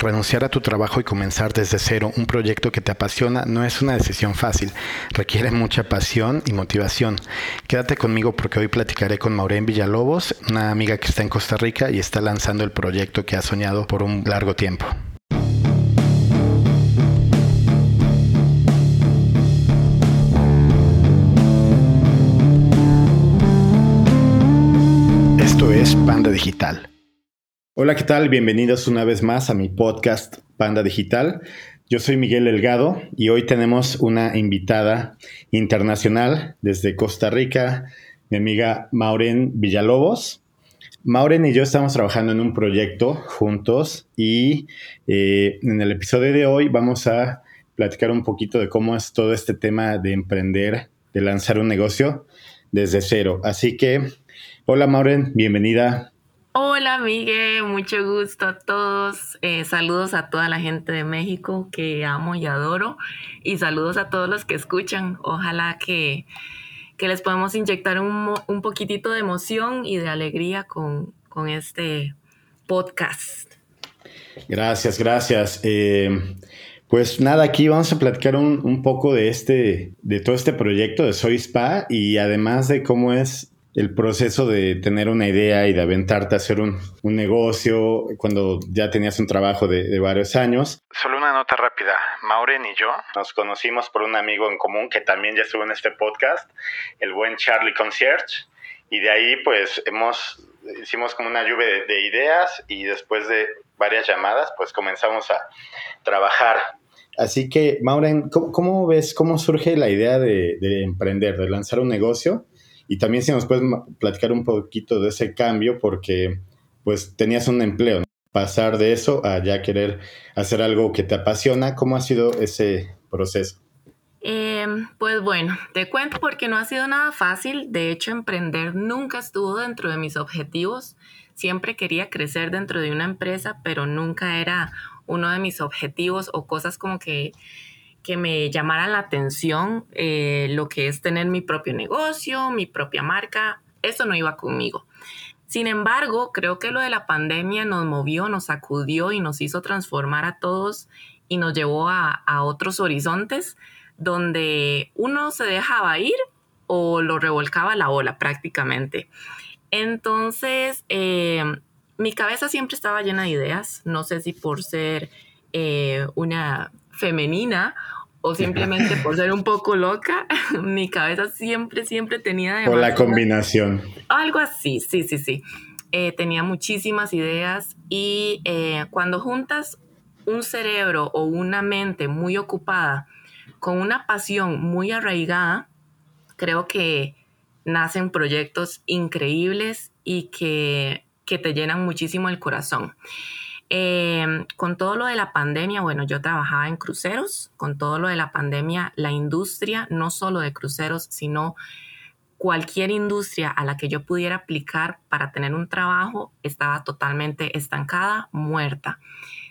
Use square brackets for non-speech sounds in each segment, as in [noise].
Renunciar a tu trabajo y comenzar desde cero un proyecto que te apasiona no es una decisión fácil, requiere mucha pasión y motivación. Quédate conmigo porque hoy platicaré con Maureen Villalobos, una amiga que está en Costa Rica y está lanzando el proyecto que ha soñado por un largo tiempo. Esto es Panda Digital Hola, ¿qué tal? Bienvenidos una vez más a mi podcast Panda Digital. Yo soy Miguel Delgado y hoy tenemos una invitada internacional desde Costa Rica, mi amiga Maureen Villalobos. Maureen y yo estamos trabajando en un proyecto juntos y eh, en el episodio de hoy vamos a platicar un poquito de cómo es todo este tema de emprender, de lanzar un negocio desde cero. Así que, hola Maureen, bienvenida Hola, Miguel, mucho gusto a todos. Eh, saludos a toda la gente de México que amo y adoro. Y saludos a todos los que escuchan. Ojalá que, les podamos inyectar un, un, poquitito de emoción y de alegría con, este podcast. Gracias, gracias. Eh, pues nada, aquí vamos a platicar un, un, poco de este, de todo este proyecto de Soy Spa y además de cómo es el proceso de tener una idea y de aventarte a hacer un, negocio cuando ya tenías un trabajo de, varios años. Solo una nota rápida. Maureen y yo nos conocimos por un amigo en común que también ya estuvo en este podcast, el buen Charlie Concierge. Y de ahí pues hemos, hicimos como una lluvia de, ideas y después de varias llamadas pues comenzamos a trabajar Así que, Maureen, ¿cómo, ves, cómo surge la idea de, de, emprender, de lanzar un negocio? Y también si nos puedes platicar un poquito de ese cambio, porque pues tenías un empleo, pasar de eso a ya querer hacer algo que te apasiona, ¿cómo ha sido ese proceso? Em, pues bueno, te cuento porque no ha sido nada fácil. De hecho, emprender nunca estuvo dentro de mis objetivos. Siempre quería crecer dentro de una empresa, pero nunca era uno de mis objetivos o cosas como que que me llamara la atención eh, lo que es tener mi propio negocio, mi propia marca. Eso no iba conmigo. Sin embargo, creo que lo de la pandemia nos movió, nos sacudió y nos hizo transformar a todos y nos llevó a, otros horizontes donde uno se dejaba ir o lo revolcaba la ola prácticamente. Entonces, eh, mi cabeza siempre estaba llena de ideas. No sé si por ser eh, una femenina o simplemente por ser un poco loca, [laughs] mi cabeza siempre, siempre tenía... La combinación. Algo así, sí, sí, sí. Eh, tenía muchísimas ideas y eh, cuando juntas un cerebro o una mente muy ocupada con una pasión muy arraigada, creo que nacen proyectos increíbles y que, que te llenan muchísimo el corazón. Em, con todo lo de la pandemia, bueno, yo trabajaba en cruceros, con todo lo de la pandemia, la industria, no solo de cruceros, sino cualquier industria a la que yo pudiera aplicar para tener un trabajo estaba totalmente estancada, muerta,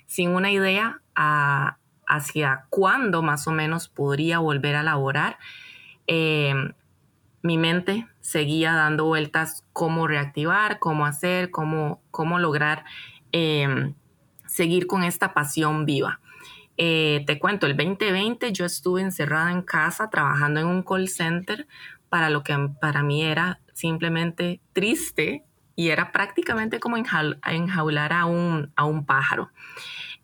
sin una idea hacia cuándo más o menos podría volver a laborar. Em, mi mente seguía dando vueltas cómo reactivar, cómo hacer, cómo, cómo lograr em, seguir con esta pasión viva. Eh, te cuento, el 2020 yo estuve encerrada en casa trabajando en un call center para lo que para mí era simplemente triste y era prácticamente como enjaular a un, a un pájaro.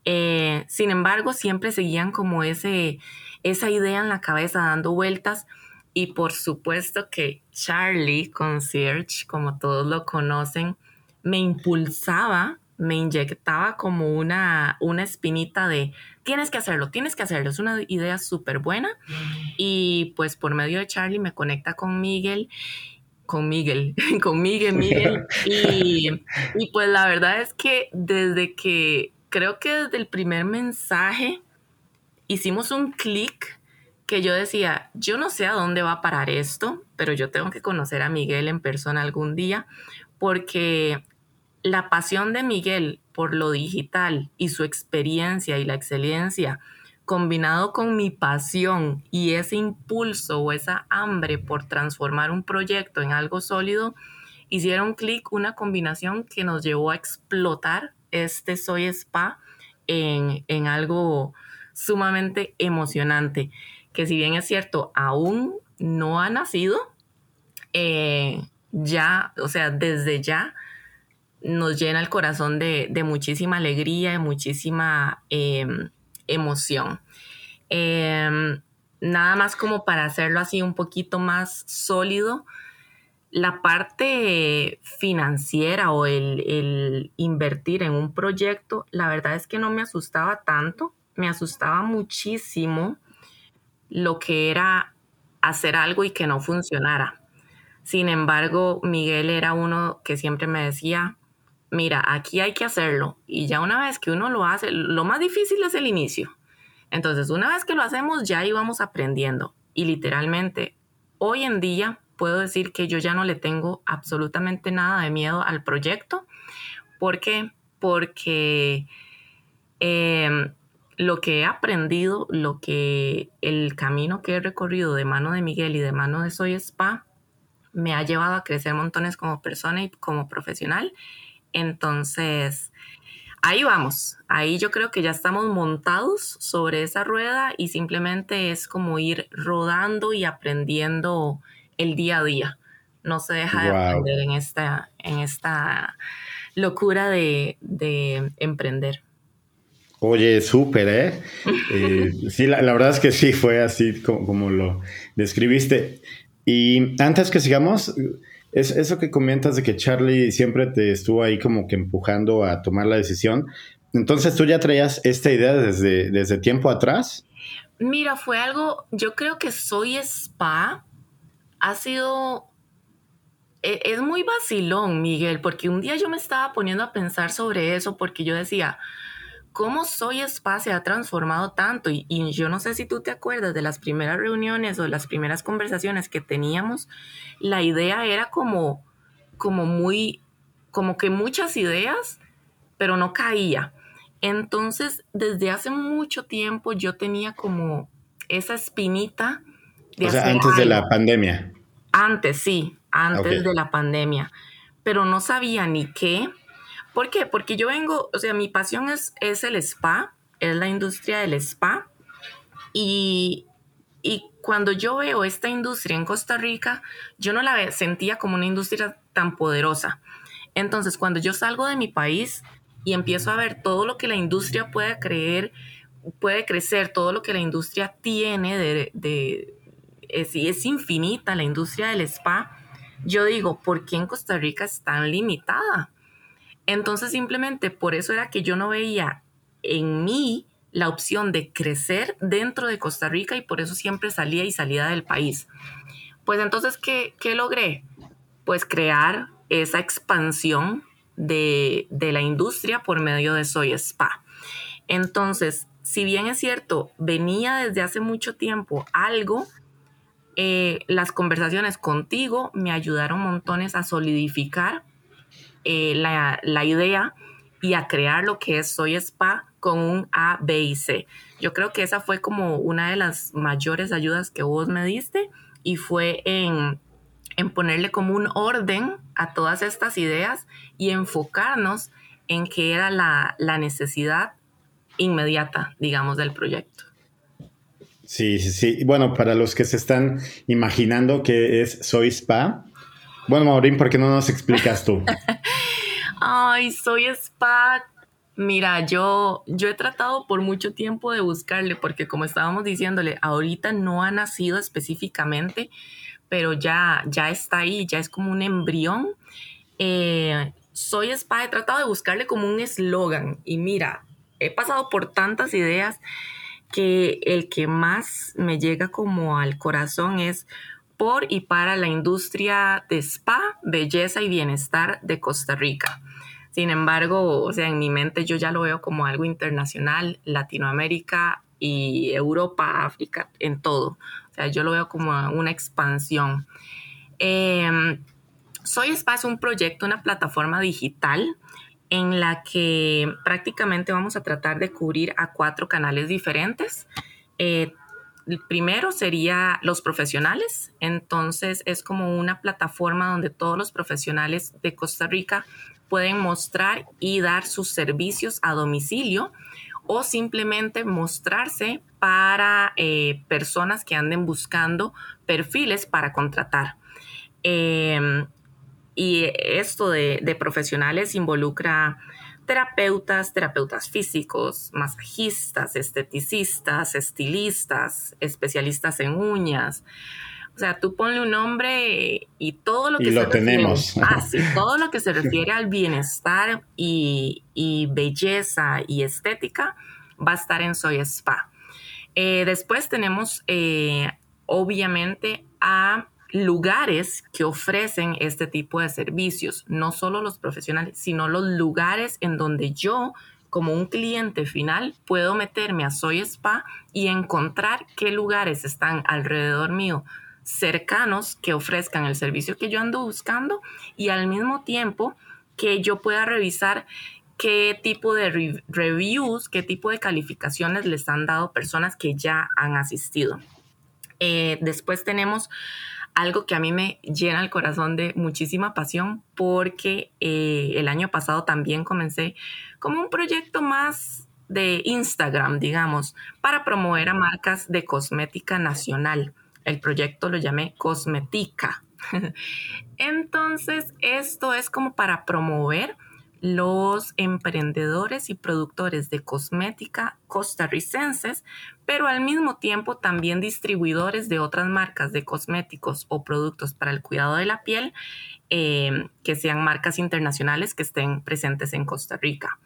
Eh, sin embargo, siempre seguían como ese, esa idea en la cabeza dando vueltas y por supuesto que Charlie Concierge, como todos lo conocen, me impulsaba me inyectaba como una, una espinita de tienes que hacerlo, tienes que hacerlo. Es una idea súper buena. Y pues por medio de Charlie me conecta con Miguel, con Miguel, [laughs] con Miguel, Miguel. [laughs] Y, y pues la verdad es que desde que, creo que desde el primer mensaje hicimos un clic que yo decía, yo no sé a dónde va a parar esto, pero yo tengo que conocer a Miguel en persona algún día, porque la pasión de Miguel por lo digital y su experiencia y la excelencia, combinado con mi pasión y ese impulso o esa hambre por transformar un proyecto en algo sólido, hicieron clic una combinación que nos llevó a explotar este Soy Spa en, algo sumamente emocionante, que si bien es cierto, aún no ha nacido, eh, ya, o sea, desde ya nos llena el corazón de, muchísima alegría, de muchísima em, emoción. Em, nada más como para hacerlo así un poquito más sólido, la parte financiera o el, invertir en un proyecto, la verdad es que no me asustaba tanto, me asustaba muchísimo lo que era hacer algo y que no funcionara. Sin embargo, Miguel era uno que siempre me decía, mira, aquí hay que hacerlo. Y ya una vez que uno lo hace, lo más difícil es el inicio. Entonces, una vez que lo hacemos, ya íbamos aprendiendo. Y literalmente, hoy en día puedo decir que yo ya no le tengo absolutamente nada de miedo al proyecto. ¿Por qué? Porque em, lo que he aprendido, lo que el camino que he recorrido de mano de Miguel y de mano de Soy Spa, me ha llevado a crecer montones como persona y como profesional. Entonces, ahí vamos. Ahí yo creo que ya estamos montados sobre esa rueda y simplemente es como ir rodando y aprendiendo el día a día. No se deja de aprender en esta, en esta locura de, emprender. Oye, súper, ¿eh? [laughs] eh sí, la, verdad es que sí, fue así como, lo describiste. Y antes que sigamos, es eso que comentas de que Charlie siempre te estuvo ahí como que empujando a tomar la decisión. Entonces, ¿tú ya traías esta idea desde, desde tiempo atrás? Mira, fue algo, yo creo que soy spa ha sido... E, es muy vacilón, Miguel, porque un día yo me estaba poniendo a pensar sobre eso porque yo decía, ¿cómo Soy Spa se ha transformado tanto? Y, yo no sé si tú te acuerdas de las primeras reuniones o de las primeras conversaciones que teníamos, la idea era como, como muy, como que muchas ideas, pero no caía. Entonces, desde hace mucho tiempo yo tenía como esa espinita o sea, antes de la pandemia. Antes, sí, antes de la pandemia. Pero no sabía ni qué. ¿Por qué? Porque yo vengo, o sea, mi pasión es, es el spa, es la industria del spa. Y, y cuando yo veo esta industria en Costa Rica, yo no la sentía como una industria tan poderosa. Entonces, cuando yo salgo de mi país y empiezo a ver todo lo que la industria puede creer, puede crecer, todo lo que la industria tiene de, es, es infinita la industria del spa, yo digo, ¿por qué en Costa Rica es tan limitada? Entonces simplemente por eso era que yo no veía en mí la opción de crecer dentro de Costa Rica y por eso siempre salía y salía del país. Pues entonces, ¿qué, qué logré? Pues crear esa expansión de, de, la industria por medio de Soy Spa. Entonces, si bien es cierto, venía desde hace mucho tiempo algo eh, las conversaciones contigo me ayudaron montones a solidificar eh, la, idea y a crear lo que es Soy Spa con un A, B y C. Yo creo que esa fue como una de las mayores ayudas que vos me diste y fue en, ponerle como un orden a todas estas ideas y enfocarnos en qué era la, la necesidad inmediata, digamos, del proyecto. Sí, sí, sí. Bueno, para los que se están imaginando que es Soy Spa, bueno, Maurín, ¿por qué no nos explicas tú? [laughs] Ay, Soy Spa. Mira, yo, yo he tratado por mucho tiempo de buscarle, porque como estábamos diciéndole, ahorita no ha nacido específicamente, pero ya, ya está ahí, ya es como un embrión. Eh, soy Spa, he tratado de buscarle como un eslogan y mira, he pasado por tantas ideas que el que más me llega como al corazón es por y para la industria de spa, belleza y bienestar de Costa Rica. Sin embargo, o sea, en mi mente yo ya lo veo como algo internacional, Latinoamérica y Europa, África, en todo. O sea, yo lo veo como una expansión. Em, Soy Spa es un proyecto, una plataforma digital en la que prácticamente vamos a tratar de cubrir a cuatro canales diferentes. Eh, el primero sería los profesionales, entonces es como una plataforma donde todos los profesionales de Costa Rica pueden mostrar y dar sus servicios a domicilio o simplemente mostrarse para eh, personas que anden buscando perfiles para contratar. Em, y esto de, de, profesionales involucra terapeutas, terapeutas físicos, masajistas, esteticistas, estilistas, especialistas en uñas. O sea, tú ponle un nombre y todo lo que y se lo tenemos. [laughs] ah, sí, todo lo que se refiere al bienestar y, y, belleza y estética va a estar en Soy Spa. Eh, después tenemos, eh, obviamente, a lugares que ofrecen este tipo de servicios, no solo los profesionales, sino los lugares en donde yo como un cliente final puedo meterme a Soy Spa y encontrar qué lugares están alrededor mío cercanos que ofrezcan el servicio que yo ando buscando y al mismo tiempo que yo pueda revisar qué tipo de reviews, qué tipo de calificaciones les han dado personas que ya han asistido. Eh, después tenemos algo que a mí me llena el corazón de muchísima pasión porque eh, el año pasado también comencé como un proyecto más de Instagram, digamos, para promover a marcas de cosmética nacional. El proyecto lo llamé Cosmetica. [laughs] Entonces, esto es como para promover los emprendedores y productores de cosmética costarricenses, pero al mismo tiempo también distribuidores de otras marcas de cosméticos o productos para el cuidado de la piel, eh, que sean marcas internacionales que estén presentes en Costa Rica.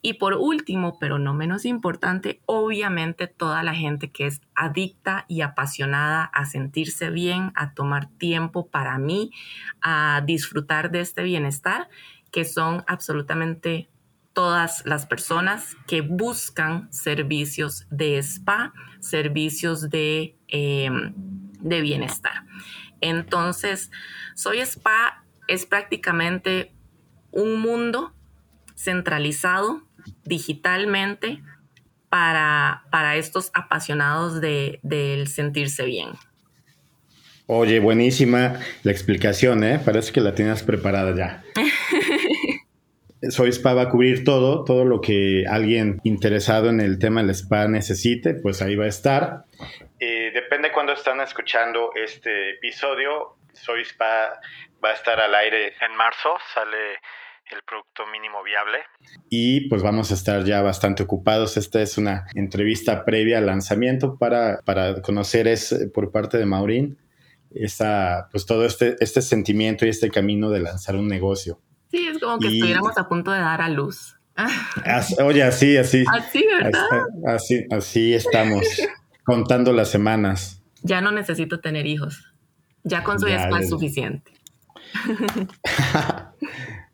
Y por último, pero no menos importante, obviamente toda la gente que es adicta y apasionada a sentirse bien, a tomar tiempo para mí, a disfrutar de este bienestar que son absolutamente todas las personas que buscan servicios de spa, servicios de, em, de bienestar. Entonces, Soy Spa es prácticamente un mundo centralizado digitalmente para, para estos apasionados de, del sentirse bien. Oye, buenísima la explicación, ¿eh? Parece que la tienes preparada ya. [laughs] Soy Spa va a cubrir todo, todo lo que alguien interesado en el tema del spa necesite, pues ahí va a estar. Eh, depende cuando están escuchando este episodio. Soy Spa va a estar al aire en marzo, sale el producto mínimo viable. Y pues vamos a estar ya bastante ocupados. Esta es una entrevista previa al lanzamiento para, para conocer es por parte de Maurín esta, pues todo este, este sentimiento y este camino de lanzar un negocio. Sí, es como que estuviéramos a punto de dar a luz. [laughs] oye, así, así. Así, ¿verdad? Así, así estamos, [laughs] contando las semanas. Ya no necesito tener hijos. Ya con su es suficiente. [laughs]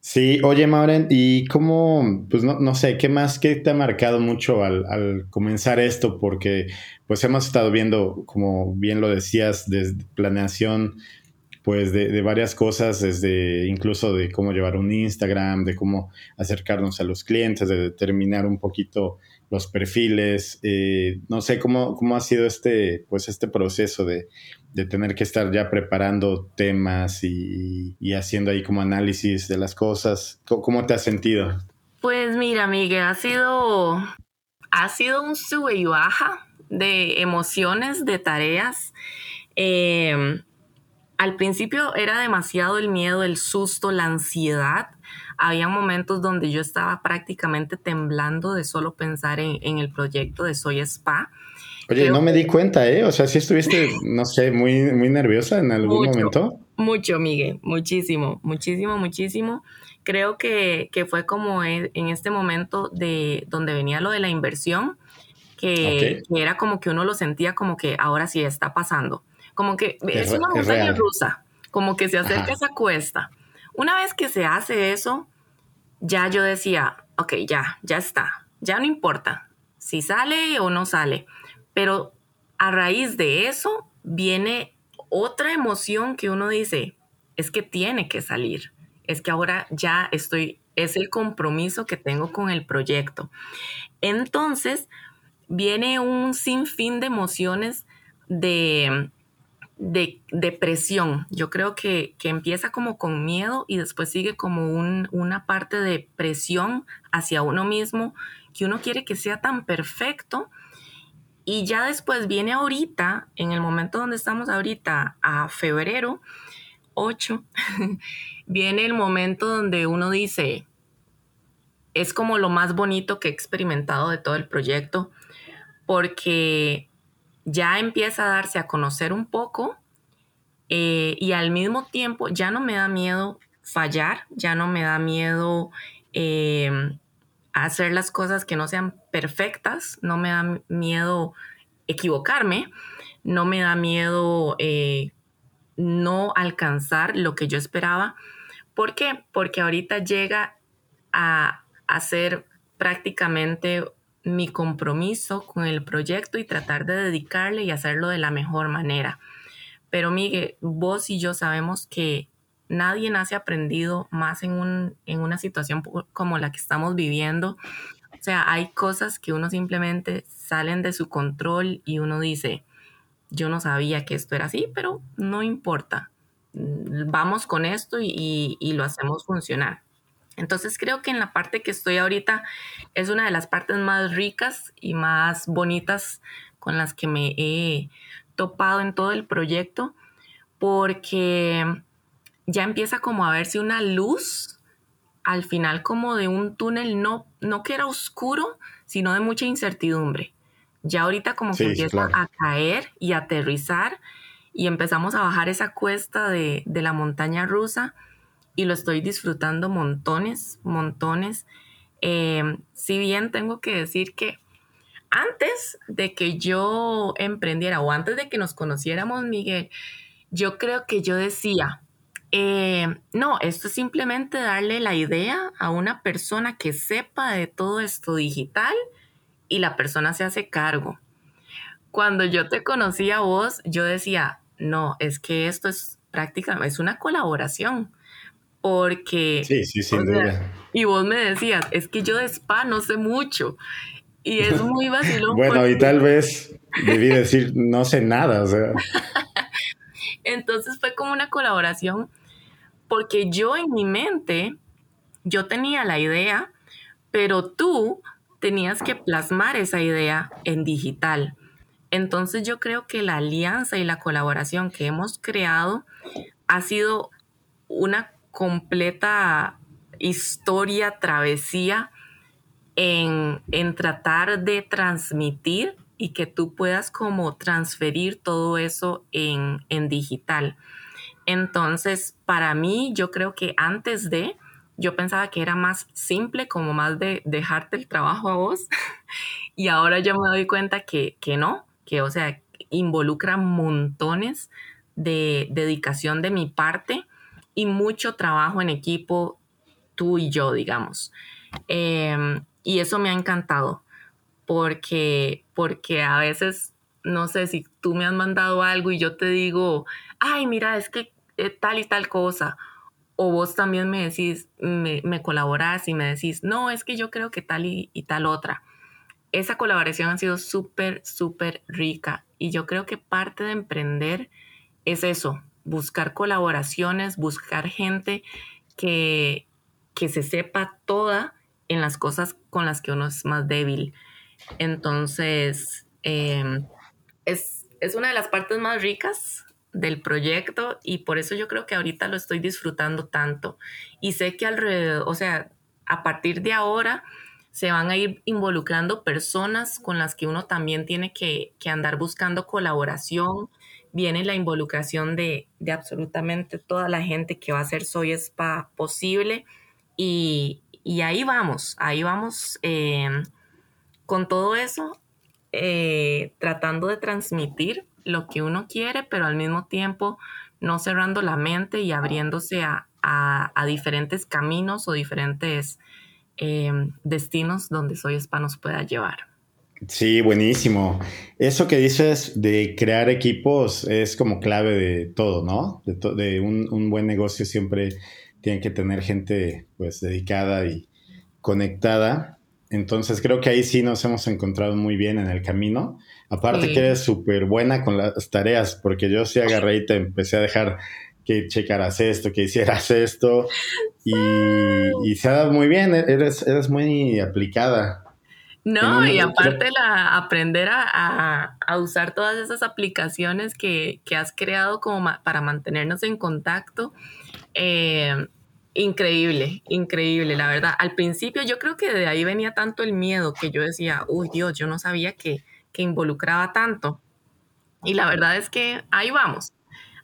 Sí, oye, Mauren, ¿y cómo, pues no, no, sé, qué más, qué te ha marcado mucho al, al, comenzar esto? Porque pues hemos estado viendo, como bien lo decías, desde planeación, pues de, de, varias cosas, desde incluso de cómo llevar un Instagram, de cómo acercarnos a los clientes, de determinar un poquito los perfiles, eh, no sé cómo, cómo ha sido este, pues este proceso de, de tener que estar ya preparando temas y, y, haciendo ahí como análisis de las cosas. ¿Cómo, te has sentido? Pues mira, Miguel, ha sido, ha sido un sube y baja de emociones, de tareas. Eh, al principio era demasiado el miedo, el susto, la ansiedad. Había momentos donde yo estaba prácticamente temblando de solo pensar en, en el proyecto de Soy Spa. Oye, no me di cuenta, ¿eh? O sea, sí estuviste, no sé, muy, muy nerviosa en algún momento. Mucho, Miguel, muchísimo, muchísimo, muchísimo. Creo que, que, fue como e, en este momento de donde venía lo de la inversión, que, que, era como que uno lo sentía como que ahora sí está pasando. Como que es, una montaña rusa, como que se acerca esa cuesta. Una vez que se hace eso, ya yo decía, ok, ya, ya está, ya no importa si sale o no sale pero a raíz de eso viene otra emoción que uno dice, es que tiene que salir, es que ahora ya estoy, es el compromiso que tengo con el proyecto. Entonces, viene un sinfín de emociones de, de, presión. Yo creo que, que, empieza como con miedo y después sigue como un, una parte de presión hacia uno mismo que uno quiere que sea tan perfecto y ya después viene ahorita, en el momento donde estamos ahorita, a febrero 8, [laughs] viene el momento donde uno dice, es como lo más bonito que he experimentado de todo el proyecto, porque ya empieza a darse a conocer un poco eh, y al mismo tiempo ya no me da miedo fallar, ya no me da miedo eh, hacer las cosas que no sean perfectas, no me da miedo equivocarme, no me da miedo eh, no alcanzar lo que yo esperaba. ¿Por qué? Porque ahorita llega a, a ser prácticamente mi compromiso con el proyecto y tratar de dedicarle y hacerlo de la mejor manera. Pero Miguel, vos y yo sabemos que nadie nace aprendido más en, un, en una situación como la que estamos viviendo. O sea, hay cosas que uno simplemente salen de su control y uno dice, yo no sabía que esto era así, pero no importa. Vamos con esto y, y, lo hacemos funcionar. Entonces creo que en la parte que estoy ahorita es una de las partes más ricas y más bonitas con las que me he topado en todo el proyecto, porque ya empieza como a verse una luz al final como de un túnel, no, no que era oscuro, sino de mucha incertidumbre. Ya ahorita como que empieza a caer y aterrizar y empezamos a bajar esa cuesta de, de la montaña rusa y lo estoy disfrutando montones, montones. Eh, si bien tengo que decir que antes de que yo emprendiera o antes de que nos conociéramos, Miguel, yo creo que yo decía, eh, no, esto es simplemente darle la idea a una persona que sepa de todo esto digital y la persona se hace cargo. Cuando yo te conocí a vos, yo decía, no, es que esto es prácticamente, es una colaboración. Porque... Sí, sí, sin duda. Y vos me decías, es que yo de spa no sé mucho. Y es [laughs] muy vacilón. bueno, y tal vez debí decir, no sé nada, o sea. [laughs] Entonces fue como una colaboración porque yo en mi mente, yo tenía la idea, pero tú tenías que plasmar esa idea en digital. Entonces yo creo que la alianza y la colaboración que hemos creado ha sido una completa historia, travesía en, en, tratar de transmitir y que tú puedas como transferir todo eso en, en digital. Entonces, para mí, yo creo que antes de, yo pensaba que era más simple, como más de dejarte el trabajo a vos. [laughs] y ahora yo me doy cuenta que, que no, que o sea, involucra montones de dedicación de mi parte y mucho trabajo en equipo, tú y yo, digamos. Em, y eso me ha encantado, porque, porque a veces, no sé, si tú me has mandado algo y yo te digo, ay, mira, es que eh, tal y tal cosa. O vos también me decís, me, me colaborás y me decís, no, es que yo creo que tal y, tal otra. Esa colaboración ha sido súper, súper rica. Y yo creo que parte de emprender es eso, buscar colaboraciones, buscar gente que, que se sepa toda en las cosas con las que uno es más débil. Entonces, em, es, es, una de las partes más ricas del proyecto y por eso yo creo que ahorita lo estoy disfrutando tanto. Y sé que alrededor, o sea, a partir de ahora se van a ir involucrando personas con las que uno también tiene que, andar buscando colaboración. Viene la involucración de, absolutamente toda la gente que va a hacer Soy Spa posible. Y, ahí vamos, ahí vamos eh, con todo eso, eh, tratando de transmitir lo que uno quiere, pero al mismo tiempo no cerrando la mente y abriéndose a, diferentes caminos o diferentes em, destinos donde Soy Spa nos pueda llevar. Sí, buenísimo. Eso que dices de crear equipos es como clave de todo, ¿no? De, un, un, buen negocio siempre tiene que tener gente pues dedicada y conectada. Entonces creo que ahí sí nos hemos encontrado muy bien en el camino. Aparte que eres súper buena con las tareas, porque yo sí agarré y te empecé a dejar que checaras esto, que hicieras esto, y, se ha dado muy bien, eres, eres muy aplicada. No, y aparte la, aprender a, usar todas esas aplicaciones que, has creado como para mantenernos en contacto. Eh, increíble, increíble, la verdad. Al principio yo creo que de ahí venía tanto el miedo que yo decía, uy Dios, yo no sabía que, que involucraba tanto. Y la verdad es que ahí vamos,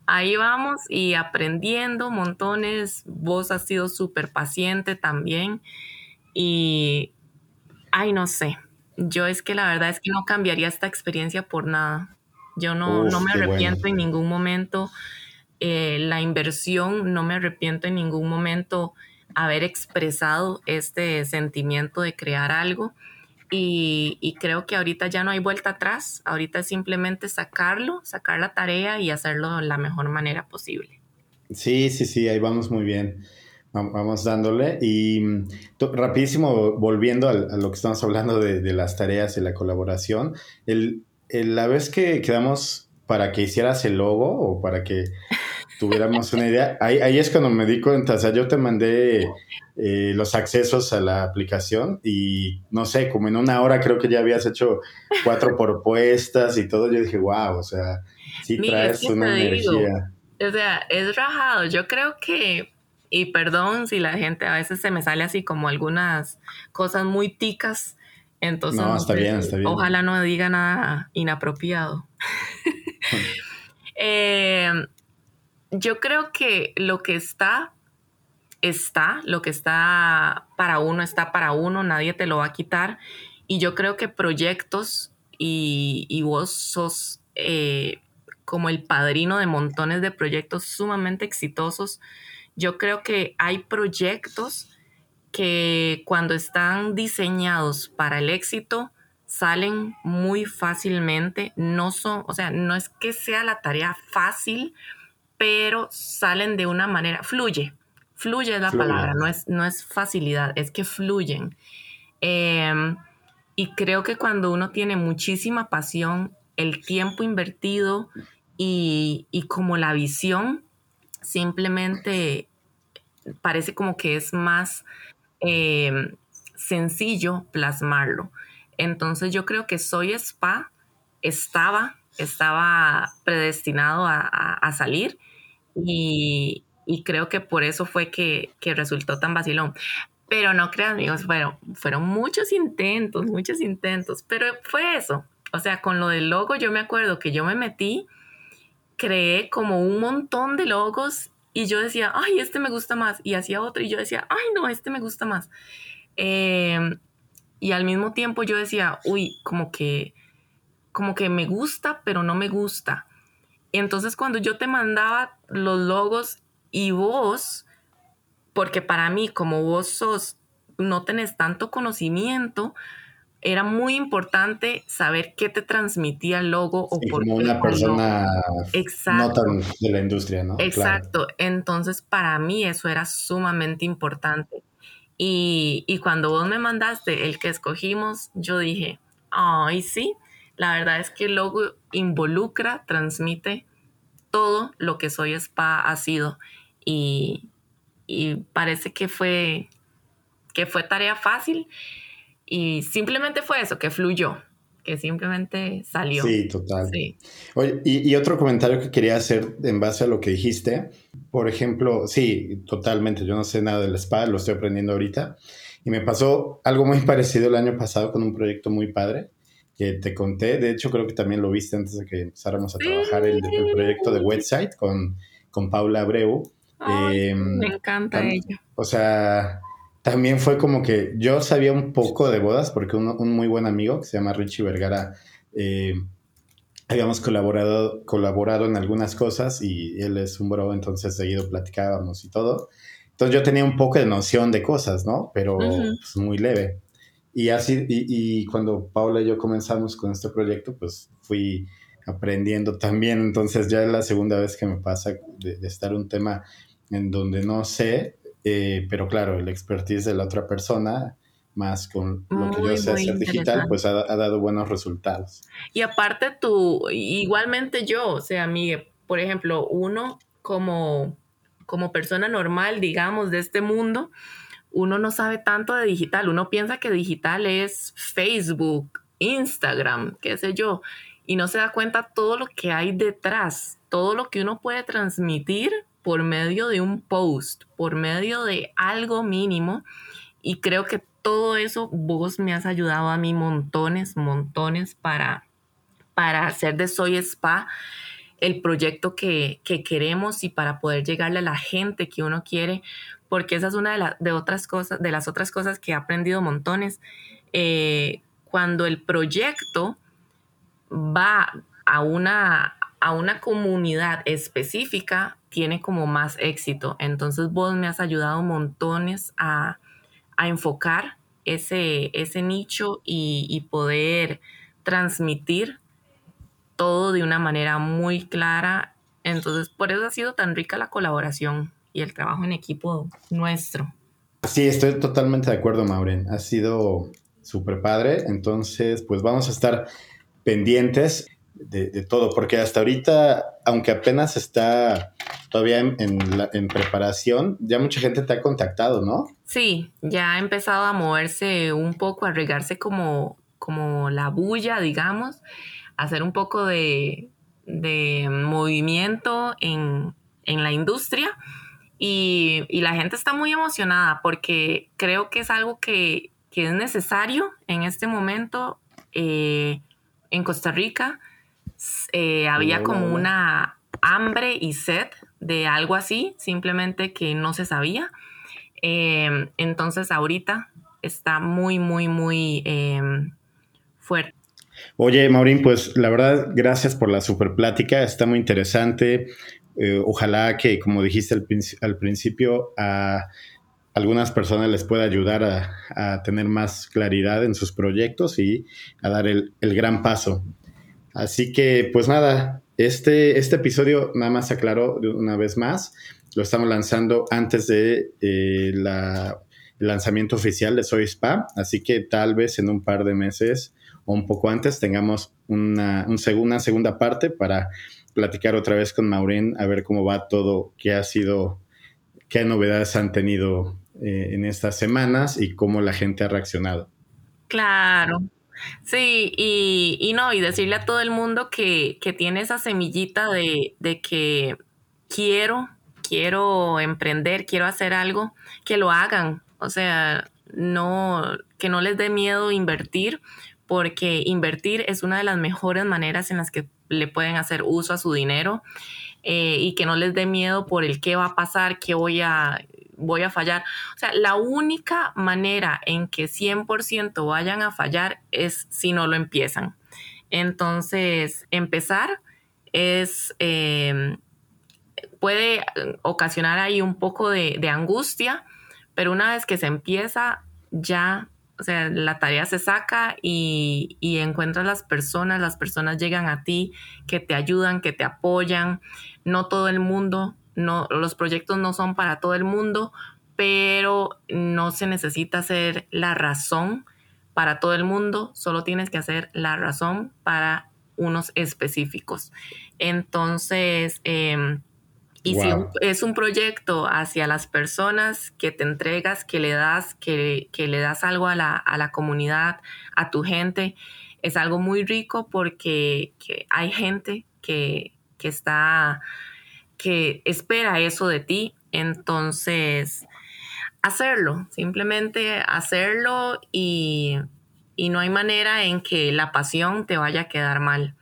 ahí vamos y aprendiendo montones. Vos has sido súper paciente también. Y Ay, no sé. Yo es que la verdad es que no cambiaría esta experiencia por nada. Yo no, no me arrepiento en ningún momento. Eh, la inversión, no me arrepiento en ningún momento haber expresado este sentimiento de crear algo. Y, y, creo que ahorita ya no hay vuelta atrás. Ahorita es simplemente sacarlo, sacar la tarea y hacerlo de la mejor manera posible. Sí, sí, sí, ahí vamos muy bien. Vamos dándole. Y mm, rapidísimo, volviendo a, lo que estamos hablando de, las tareas y la colaboración, el, la vez que quedamos para que hicieras el logo o para que tuviéramos una idea, [laughs] ahí, ahí, es cuando me di cuenta, o sea, yo te mandé eh, los accesos a la aplicación y no sé, como en una hora creo que ya habías hecho cuatro propuestas y todo, yo dije, wow, o sea, sí traes una energía. o sea, es rajado, yo creo que y perdón si la gente a veces se me sale así como algunas cosas muy ticas. Entonces, no, está bien, está bien. ojalá no diga nada inapropiado. [laughs] Eh, yo creo que lo que está, está, lo que está para uno, está para uno, nadie te lo va a quitar. Y yo creo que proyectos y, vos sos eh, como el padrino de montones de proyectos sumamente exitosos yo creo que hay proyectos que cuando están diseñados para el éxito salen muy fácilmente, no son, o sea, no es que sea la tarea fácil, pero salen de una manera, fluye, fluye es la palabra, no es, no es facilidad, es que fluyen. Em, y creo que cuando uno tiene muchísima pasión, el tiempo invertido y, y como la visión, simplemente parece como que es más em, sencillo plasmarlo. Entonces yo creo que Soy Spa estaba, estaba predestinado a, salir y, creo que por eso fue que, resultó tan vacilón. Pero no crean, amigos, bueno, fueron muchos intentos, muchos intentos, pero fue eso. O sea, con lo del logo yo me acuerdo que yo me metí, creé como un montón de logos y yo decía, ay, este me gusta más. Y hacía otro y yo decía, ay, no, este me gusta más. Em, y al mismo tiempo yo decía, uy, como que, como que me gusta, pero no me gusta. Entonces cuando yo te mandaba los logos y vos, porque para mí como vos sos, no tenés tanto conocimiento, era muy importante saber qué te transmitía el logo o por como una persona no tan de la industria, ¿no? Exacto. Entonces, para mí eso era sumamente importante. Y, y, cuando vos me mandaste el que escogimos, yo dije, ay, sí, la verdad es que el logo involucra, transmite todo lo que Soy Spa ha sido. Y, y parece que fue, que fue tarea fácil. Y simplemente fue eso, que fluyó, que simplemente salió. Sí, total. Sí. Oye, y, otro comentario que quería hacer en base a lo que dijiste, por ejemplo, sí, totalmente, yo no sé nada del spa, lo estoy aprendiendo ahorita. Y me pasó algo muy [laughs] parecido el año pasado con un proyecto muy padre que te conté. De hecho, creo que también lo viste antes de que empezáramos a trabajar el, proyecto de website con, con Paula Abreu. Em, me encanta ella. O sea, también fue como que yo sabía un poco de bodas porque un, muy buen amigo que se llama Richie Vergara, eh, habíamos colaborado, colaborado en algunas cosas y él es un bro, entonces seguido platicábamos y todo. Entonces yo tenía un poco de noción de cosas, ¿no? Pero pues, muy leve. Y así, y, cuando Paula y yo comenzamos con este proyecto, pues fui aprendiendo también. Entonces ya es la segunda vez que me pasa de, de estar un tema en donde no sé eh, pero claro, el expertise de la otra persona, más con lo que yo sé hacer digital, pues ha, dado buenos resultados. Y aparte tú, igualmente yo, o sea, Miguel, por ejemplo, uno como, como persona normal, digamos, de este mundo, uno no sabe tanto de digital, uno piensa que digital es Facebook, Instagram, qué sé yo, y no se da cuenta todo lo que hay detrás, todo lo que uno puede transmitir por medio de un post, por medio de algo mínimo. Y creo que todo eso vos me has ayudado a mí montones, montones para, para hacer de Soy Spa el proyecto que, queremos y para poder llegarle a la gente que uno quiere, porque esa es una de, de otras cosas, de las otras cosas que he aprendido montones. Eh, cuando el proyecto va a una, a una comunidad específica, tiene como más éxito. Entonces vos me has ayudado montones a, enfocar ese, ese nicho y, poder transmitir todo de una manera muy clara. Entonces por eso ha sido tan rica la colaboración y el trabajo en equipo nuestro. Sí, estoy totalmente de acuerdo, Maureen. Ha sido súper padre. Entonces, pues vamos a estar pendientes de, todo, porque hasta ahorita, aunque apenas está todavía en, preparación, ya mucha gente te ha contactado, ¿no? Sí, ya ha empezado a moverse un poco, a regarse como, como la bulla, digamos, hacer un poco de, movimiento en, la industria. Y, la gente está muy emocionada porque creo que es algo que, es necesario en este momento eh, en Costa Rica eh, había como una hambre y sed de algo así, simplemente que no se sabía. Em, entonces ahorita está muy, muy, muy em, fuerte. Oye, Maurín, pues la verdad, gracias por la super plática, está muy interesante. Eh, ojalá que, como dijiste al, principio, a algunas personas les pueda ayudar a, tener más claridad en sus proyectos y a dar el, el gran paso. Así que, pues nada, este, este episodio nada más aclaró una vez más. Lo estamos lanzando antes de eh, la, lanzamiento oficial de Soy Spa, así que tal vez en un par de meses o un poco antes tengamos una, una segunda parte para platicar otra vez con Maureen a ver cómo va todo, qué ha sido, qué novedades han tenido eh, en estas semanas y cómo la gente ha reaccionado. Claro, Sí, y, no, y decirle a todo el mundo que, tiene esa semillita de, que quiero, quiero emprender, quiero hacer algo, que lo hagan. O sea, no, que no les dé miedo invertir, porque invertir es una de las mejores maneras en las que le pueden hacer uso a su dinero. Eh, y que no les dé miedo por el qué va a pasar, qué voy a, voy a fallar. O sea, la única manera en que 100% vayan a fallar es si no lo empiezan. Entonces, empezar es, em, puede ocasionar ahí un poco de, angustia, pero una vez que se empieza, ya o sea, la tarea se saca y, y, encuentras las personas, las personas llegan a ti, que te ayudan, que te apoyan. No todo el mundo no, los proyectos no son para todo el mundo, pero no se necesita hacer la razón para todo el mundo, solo tienes que hacer la razón para unos específicos. Entonces, em, y si es un proyecto hacia las personas que te entregas, que le das, que, le das algo a la, a la, comunidad, a tu gente, es algo muy rico porque hay gente que, que está que espera eso de ti. Entonces, hacerlo, simplemente hacerlo y, no hay manera en que la pasión te vaya a quedar mal.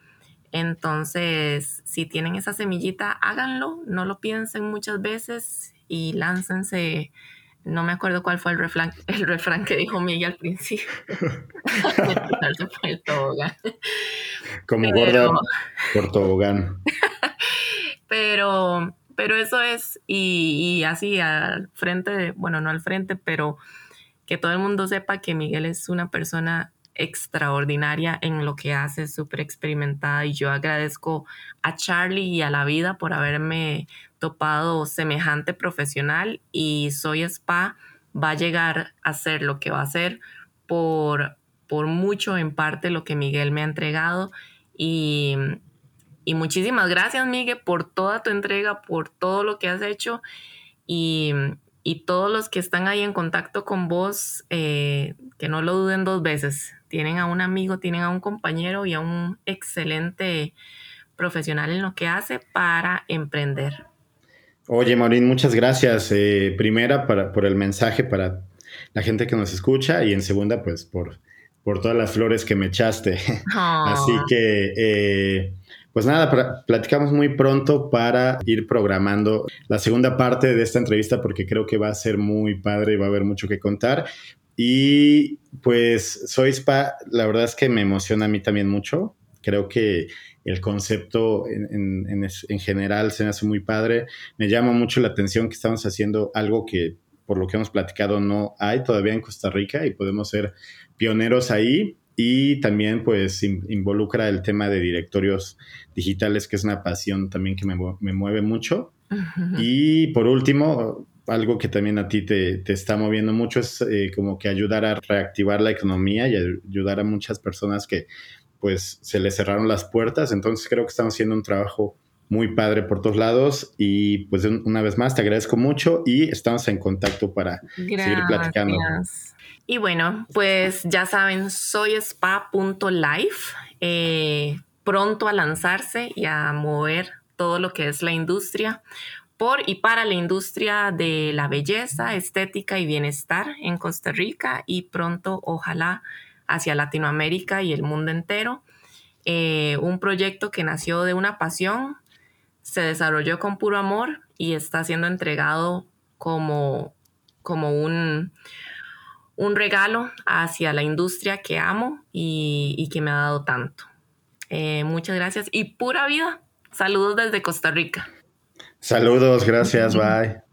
Entonces, si tienen esa semillita, háganlo, no lo piensen muchas veces y láncense. No me acuerdo cuál fue el refrán, [laughs] el refrán que dijo Miguel al principio. [laughs] [laughs] Como gorda por tobogán. Pero, pero eso es, y, así al frente, bueno, no al frente, pero que todo el mundo sepa que Miguel es una persona extraordinaria en lo que hace, súper experimentada y yo agradezco a Charlie y a la vida por haberme topado semejante profesional y Soy Spa va a llegar a ser lo que va a ser por, por mucho en parte lo que Miguel me ha entregado y, y muchísimas gracias, Miguel, por toda tu entrega, por todo lo que has hecho. Y, Y todos los que están ahí en contacto con vos, eh, que no lo duden dos veces. Tienen a un amigo, tienen a un compañero y a un excelente profesional en lo que hace para emprender. Oye, Maureen, muchas gracias. Eh, primera, para, por el mensaje para la gente que nos escucha y en segunda, pues por, por todas las flores que me echaste. [laughs] Así que, eh, pues nada, platicamos muy pronto para ir programando la segunda parte de esta entrevista porque creo que va a ser muy padre y va a haber mucho que contar. Y pues Soy Spa, la verdad es que me emociona a mí también mucho. Creo que el concepto en, general se me hace muy padre. Me llama mucho la atención que estamos haciendo algo que, por lo que hemos platicado, no hay todavía en Costa Rica y podemos ser pioneros ahí. Y también pues involucra el tema de directorios digitales, que es una pasión también que me, mueve mucho. Y por último, algo que también a ti te, está moviendo mucho es eh, como que ayudar a reactivar la economía y ayudar a muchas personas que pues se le cerraron las puertas. Entonces creo que estamos haciendo un trabajo muy padre por todos lados y pues una vez más te agradezco mucho y estamos en contacto para seguir platicando. Y bueno, pues ya saben, soy spa.life, eh, pronto a lanzarse y a mover todo lo que es la industria por y para la industria de la belleza, estética y bienestar en Costa Rica y pronto ojalá hacia Latinoamérica y el mundo entero. Eh, un proyecto que nació de una pasión, se desarrolló con puro amor y está siendo entregado como, como un, un regalo hacia la industria que amo y, que me ha dado tanto. Eh, muchas gracias y pura vida. Saludos desde Costa Rica. Saludos, gracias, bye.